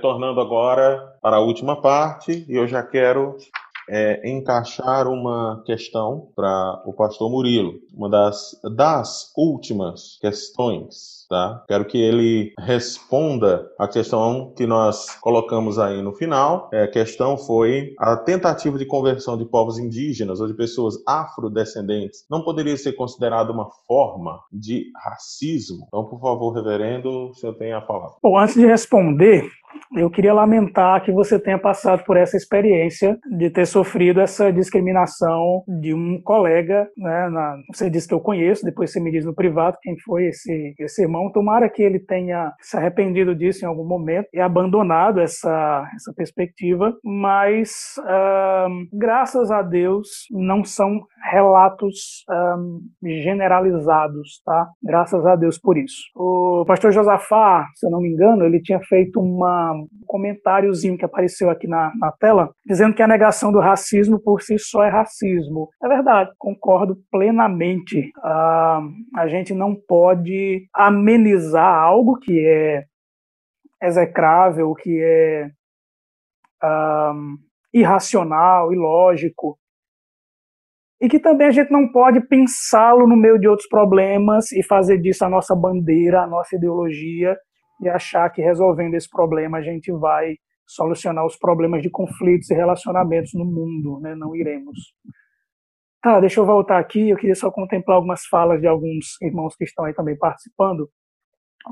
retornando agora para a última parte, e eu já quero é, encaixar uma questão para o pastor Murilo, uma das, das últimas questões, tá? Quero que ele responda a questão que nós colocamos aí no final. É, a questão foi a tentativa de conversão de povos indígenas ou de pessoas afrodescendentes não poderia ser considerada uma forma de racismo? Então, por favor, reverendo, o senhor tem a palavra. Bom, antes de responder, eu queria lamentar que você tenha passado por essa experiência de ter sofrido essa discriminação de um colega, né? Na, você disse que eu conheço, depois você me diz no privado quem foi esse, esse irmão. Tomara que ele tenha se arrependido disso em algum momento e abandonado essa, essa perspectiva, mas uh, graças a Deus não são relatos um, generalizados, tá? Graças a Deus por isso. O pastor Josafá, se eu não me engano, ele tinha feito uma, um comentáriozinho que apareceu aqui na, na tela, dizendo que a negação do racismo por si só é racismo. É verdade, concordo plenamente. Uh, a gente não pode amenizar algo que é execrável, que é um, irracional, ilógico, e que também a gente não pode pensá-lo no meio de outros problemas e fazer disso a nossa bandeira, a nossa ideologia e achar que resolvendo esse problema a gente vai solucionar os problemas de conflitos e relacionamentos no mundo, né? Não iremos. Tá, deixa eu voltar aqui. Eu queria só contemplar algumas falas de alguns irmãos que estão aí também participando.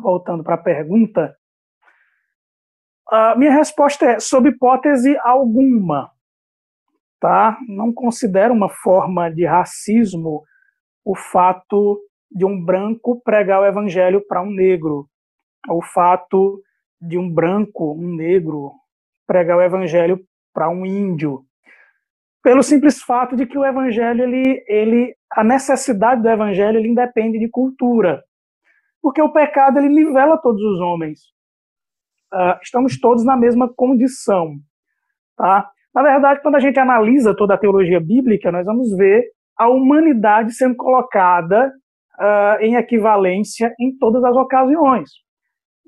Voltando para a pergunta, a minha resposta é sob hipótese alguma tá? Não considero uma forma de racismo o fato de um branco pregar o evangelho para um negro, o fato de um branco, um negro, pregar o evangelho para um índio, pelo simples fato de que o evangelho ele, ele a necessidade do evangelho ele independe de cultura, porque o pecado ele nivela todos os homens. Uh, estamos todos na mesma condição, tá? Na verdade, quando a gente analisa toda a teologia bíblica, nós vamos ver a humanidade sendo colocada uh, em equivalência em todas as ocasiões.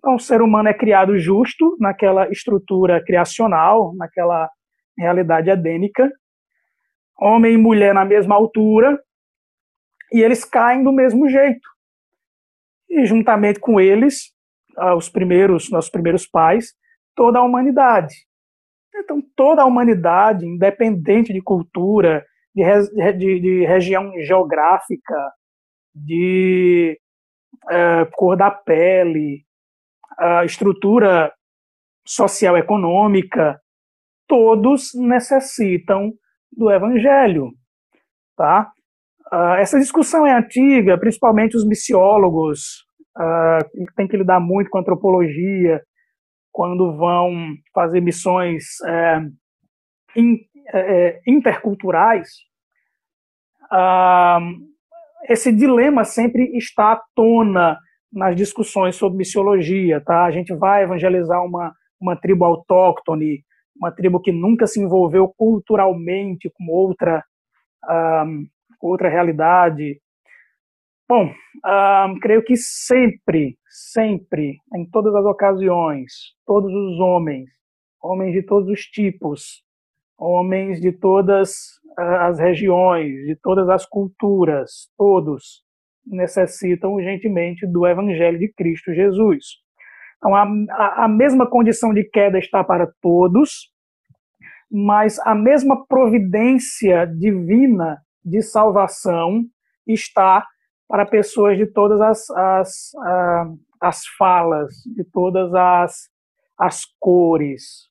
Então, o ser humano é criado justo naquela estrutura criacional, naquela realidade edênica, homem e mulher na mesma altura, e eles caem do mesmo jeito. E juntamente com eles, uh, os primeiros, nossos primeiros pais, toda a humanidade. Então, toda a humanidade, independente de cultura, de, de, de região geográfica, de é, cor da pele, a estrutura social econômica, todos necessitam do evangelho, tá? Uh, essa discussão é antiga, principalmente os missiólogos uh, têm que lidar muito com antropologia, quando vão fazer missões é, in, é, é interculturais, ah, esse dilema sempre está à tona nas discussões sobre missiologia, tá? A gente vai evangelizar uma, uma tribo autóctone, uma tribo que nunca se envolveu culturalmente com outra, um, outra realidade, Bom, um, creio que sempre, sempre, em todas as ocasiões, todos os homens, homens de todos os tipos, homens de todas as regiões, de todas as culturas, todos necessitam urgentemente do Evangelho de Cristo Jesus. Então, a, a, a mesma condição de queda está para todos, mas a mesma providência divina de salvação está para pessoas de todas as, as, as falas, de todas as, as cores,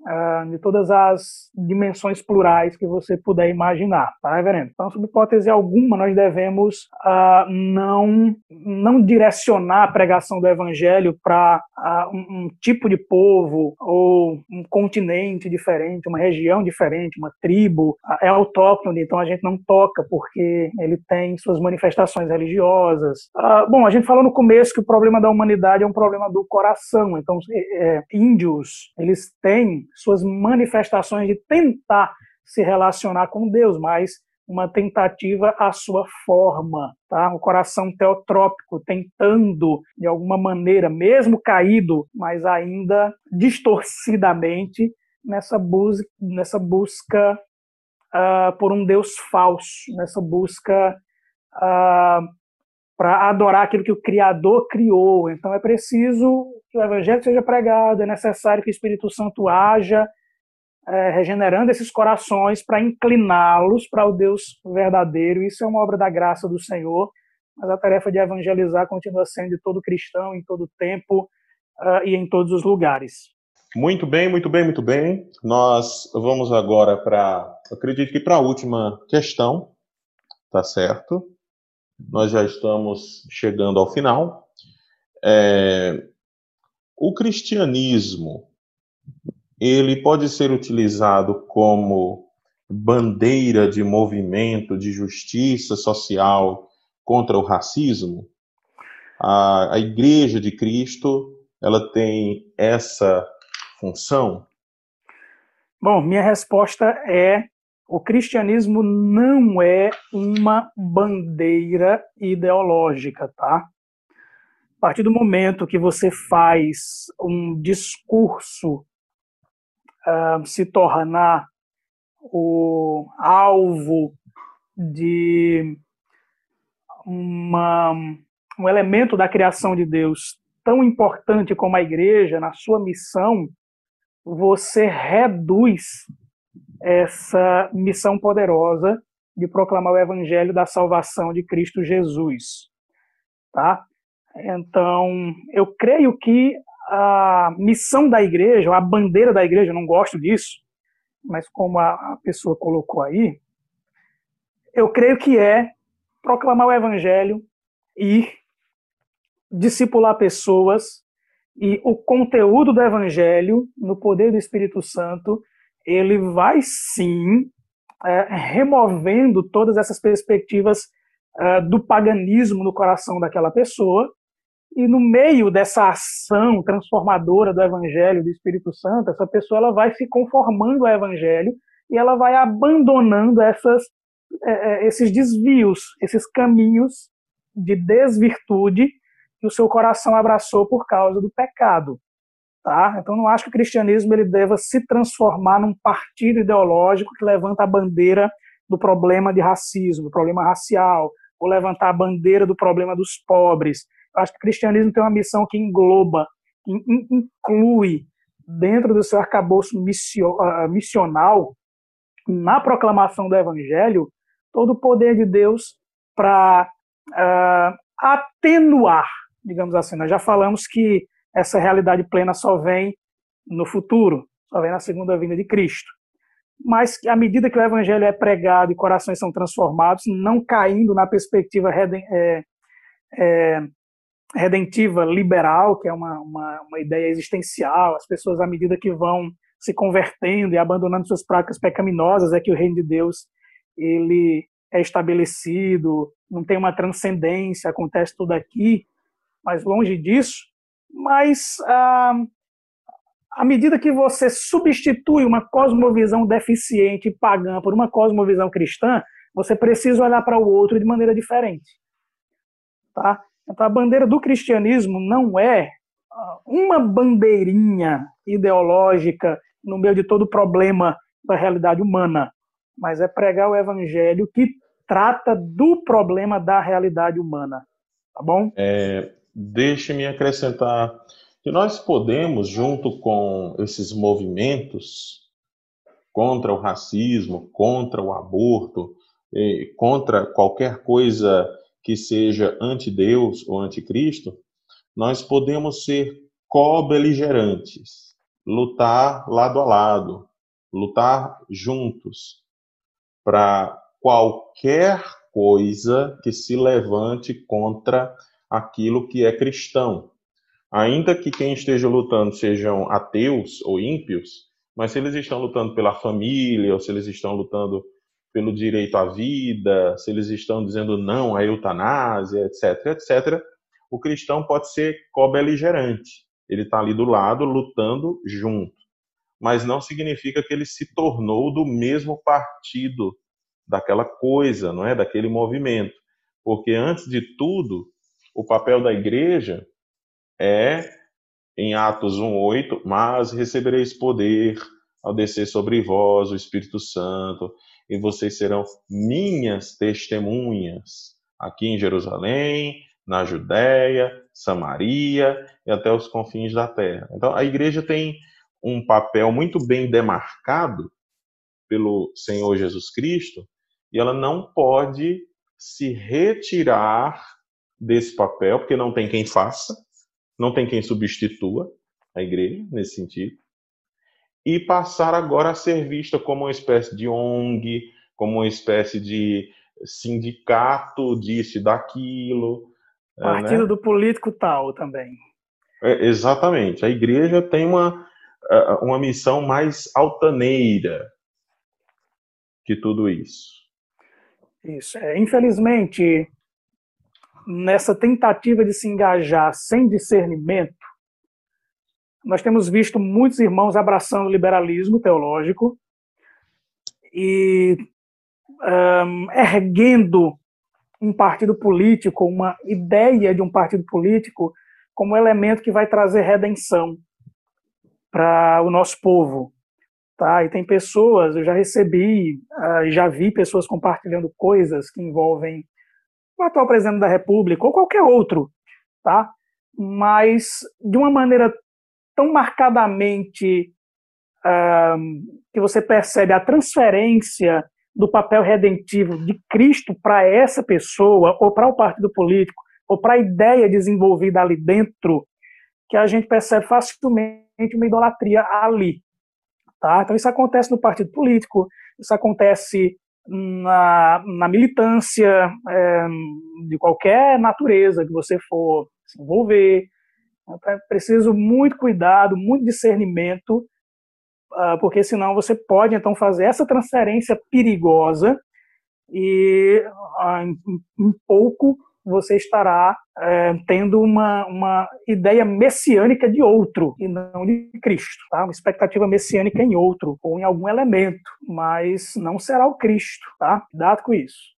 uh, de todas as dimensões plurais que você puder imaginar, tá, reverendo? Então, sob hipótese alguma, nós devemos uh, não, não direcionar a pregação do evangelho para uh, um, um, tipo de povo ou um continente diferente, uma região diferente, uma tribo. é autóctone, então a gente não toca porque ele tem suas manifestações religiosas. bom, a gente falou no começo que o problema da humanidade é um problema do coração, então é, é, índios, eles têm suas manifestações de tentar se relacionar com Deus, mas uma tentativa à sua forma, tá? O coração teotrópico tentando de alguma maneira, mesmo caído, mas ainda distorcidamente nessa busca, nessa busca uh, por um Deus falso, nessa busca uh, para adorar aquilo que o Criador criou. Então é preciso que o Evangelho seja pregado, é necessário que o Espírito Santo haja é, regenerando esses corações para incliná-los para o Deus verdadeiro. Isso é uma obra da graça do Senhor, mas a tarefa de evangelizar continua sendo de todo cristão, em todo tempo uh, e em todos os lugares. Muito bem, muito bem, muito bem. Nós vamos agora para, acredito que para a última questão, tá certo? Nós já estamos chegando ao final. É, o cristianismo ele pode ser utilizado como bandeira de movimento de justiça social contra o racismo? A, a Igreja de Cristo ela tem essa função? Bom, minha resposta é o cristianismo não é uma bandeira ideológica, tá? A partir do momento que você faz um discurso uh, se tornar o alvo de uma, um elemento da criação de Deus tão importante como a igreja na sua missão, você reduz essa missão poderosa de proclamar o evangelho da salvação de Cristo Jesus, tá? Então, eu creio que a missão da igreja, a bandeira da igreja, eu não gosto disso, mas como a pessoa colocou aí, eu creio que é proclamar o evangelho e discipular pessoas e o conteúdo do evangelho, no poder do Espírito Santo, ele vai sim é, removendo todas essas perspectivas é, do paganismo no coração daquela pessoa e no meio dessa ação transformadora do Evangelho, do Espírito Santo, essa pessoa ela vai se conformando ao Evangelho e ela vai abandonando essas, é, é, esses desvios, esses caminhos de desvirtude que o seu coração abraçou por causa do pecado. Tá? Então, não acho que o cristianismo ele deva se transformar num partido ideológico que levanta a bandeira do problema de racismo, do problema racial, ou levantar a bandeira do problema dos pobres, acho que o cristianismo tem uma missão que engloba, que inclui dentro do seu arcabouço ah, missional, na proclamação do evangelho, todo o poder de Deus para uh, ah, atenuar, digamos assim. Nós já falamos que essa realidade plena só vem no futuro, só vem na segunda vinda de Cristo. Mas à medida que o evangelho é pregado e corações são transformados, não caindo na perspectiva é, é, redentiva liberal, que é uma, uma, uma, ideia existencial, as pessoas, à medida que vão se convertendo e abandonando suas práticas pecaminosas, é que o reino de Deus ele é estabelecido, não tem uma transcendência, acontece tudo aqui, mas longe disso. Mas ah, à medida que você substitui uma cosmovisão deficiente e pagã por uma cosmovisão cristã, você precisa olhar para o outro de maneira diferente. Tá? Então, a bandeira do cristianismo não é ah, uma bandeirinha ideológica no meio de todo o problema da realidade humana, mas é pregar o evangelho que trata do problema da realidade humana. Tá bom? É, Deixe-me acrescentar que nós podemos, junto com esses movimentos contra o racismo, contra o aborto, contra qualquer coisa que seja anti-Deus ou anticristo, nós podemos ser co-beligerantes, lutar lado a lado, lutar juntos para qualquer coisa que se levante contra aquilo que é cristão. Ainda que quem esteja lutando sejam ateus ou ímpios, mas se eles estão lutando pela família, ou se eles estão lutando pelo direito à vida, se eles estão dizendo não à eutanásia, etc, etc, o cristão pode ser co-beligerante. Ele está ali do lado, lutando junto. Mas não significa que ele se tornou do mesmo partido daquela coisa, não é, daquele movimento, porque antes de tudo, o papel da igreja é em Atos 1:8, mas recebereis poder ao descer sobre vós o Espírito Santo, e vocês serão minhas testemunhas aqui em Jerusalém, na Judéia, Samaria e até os confins da terra. Então, a igreja tem um papel muito bem demarcado pelo Senhor Jesus Cristo e ela não pode se retirar desse papel, porque não tem quem faça, não tem quem substitua a igreja nesse sentido, e passar agora a ser vista como uma espécie de ONG, como uma espécie de sindicato disso e daquilo. É, Partido né? do político tal também. É, exatamente. A igreja tem uma, é, uma missão mais altaneira que tudo isso. Isso. É, infelizmente, nessa tentativa de se engajar sem discernimento, nós temos visto muitos irmãos abraçando o liberalismo teológico e um, erguendo um partido político, uma ideia de um partido político, como elemento que vai trazer redenção para o nosso povo. Tá? E tem pessoas, eu já recebi, uh, já vi pessoas compartilhando coisas que envolvem o atual presidente da República ou qualquer outro, tá? mas de uma maneira tão marcadamente uh, que você percebe a transferência do papel redentivo de Cristo para essa pessoa, ou para o partido político, ou para a ideia desenvolvida ali dentro, que a gente percebe facilmente uma idolatria ali. Tá? Então, isso acontece no partido político, isso acontece na, na militância é, de qualquer natureza que você for se envolver. É preciso muito cuidado, muito discernimento ah, porque senão você pode então fazer essa transferência perigosa e ah, em pouco você estará é, tendo uma, uma ideia messiânica de outro e não de Cristo, tá? Uma expectativa messiânica em outro ou em algum elemento, mas não será o Cristo, tá? Cuidado com isso.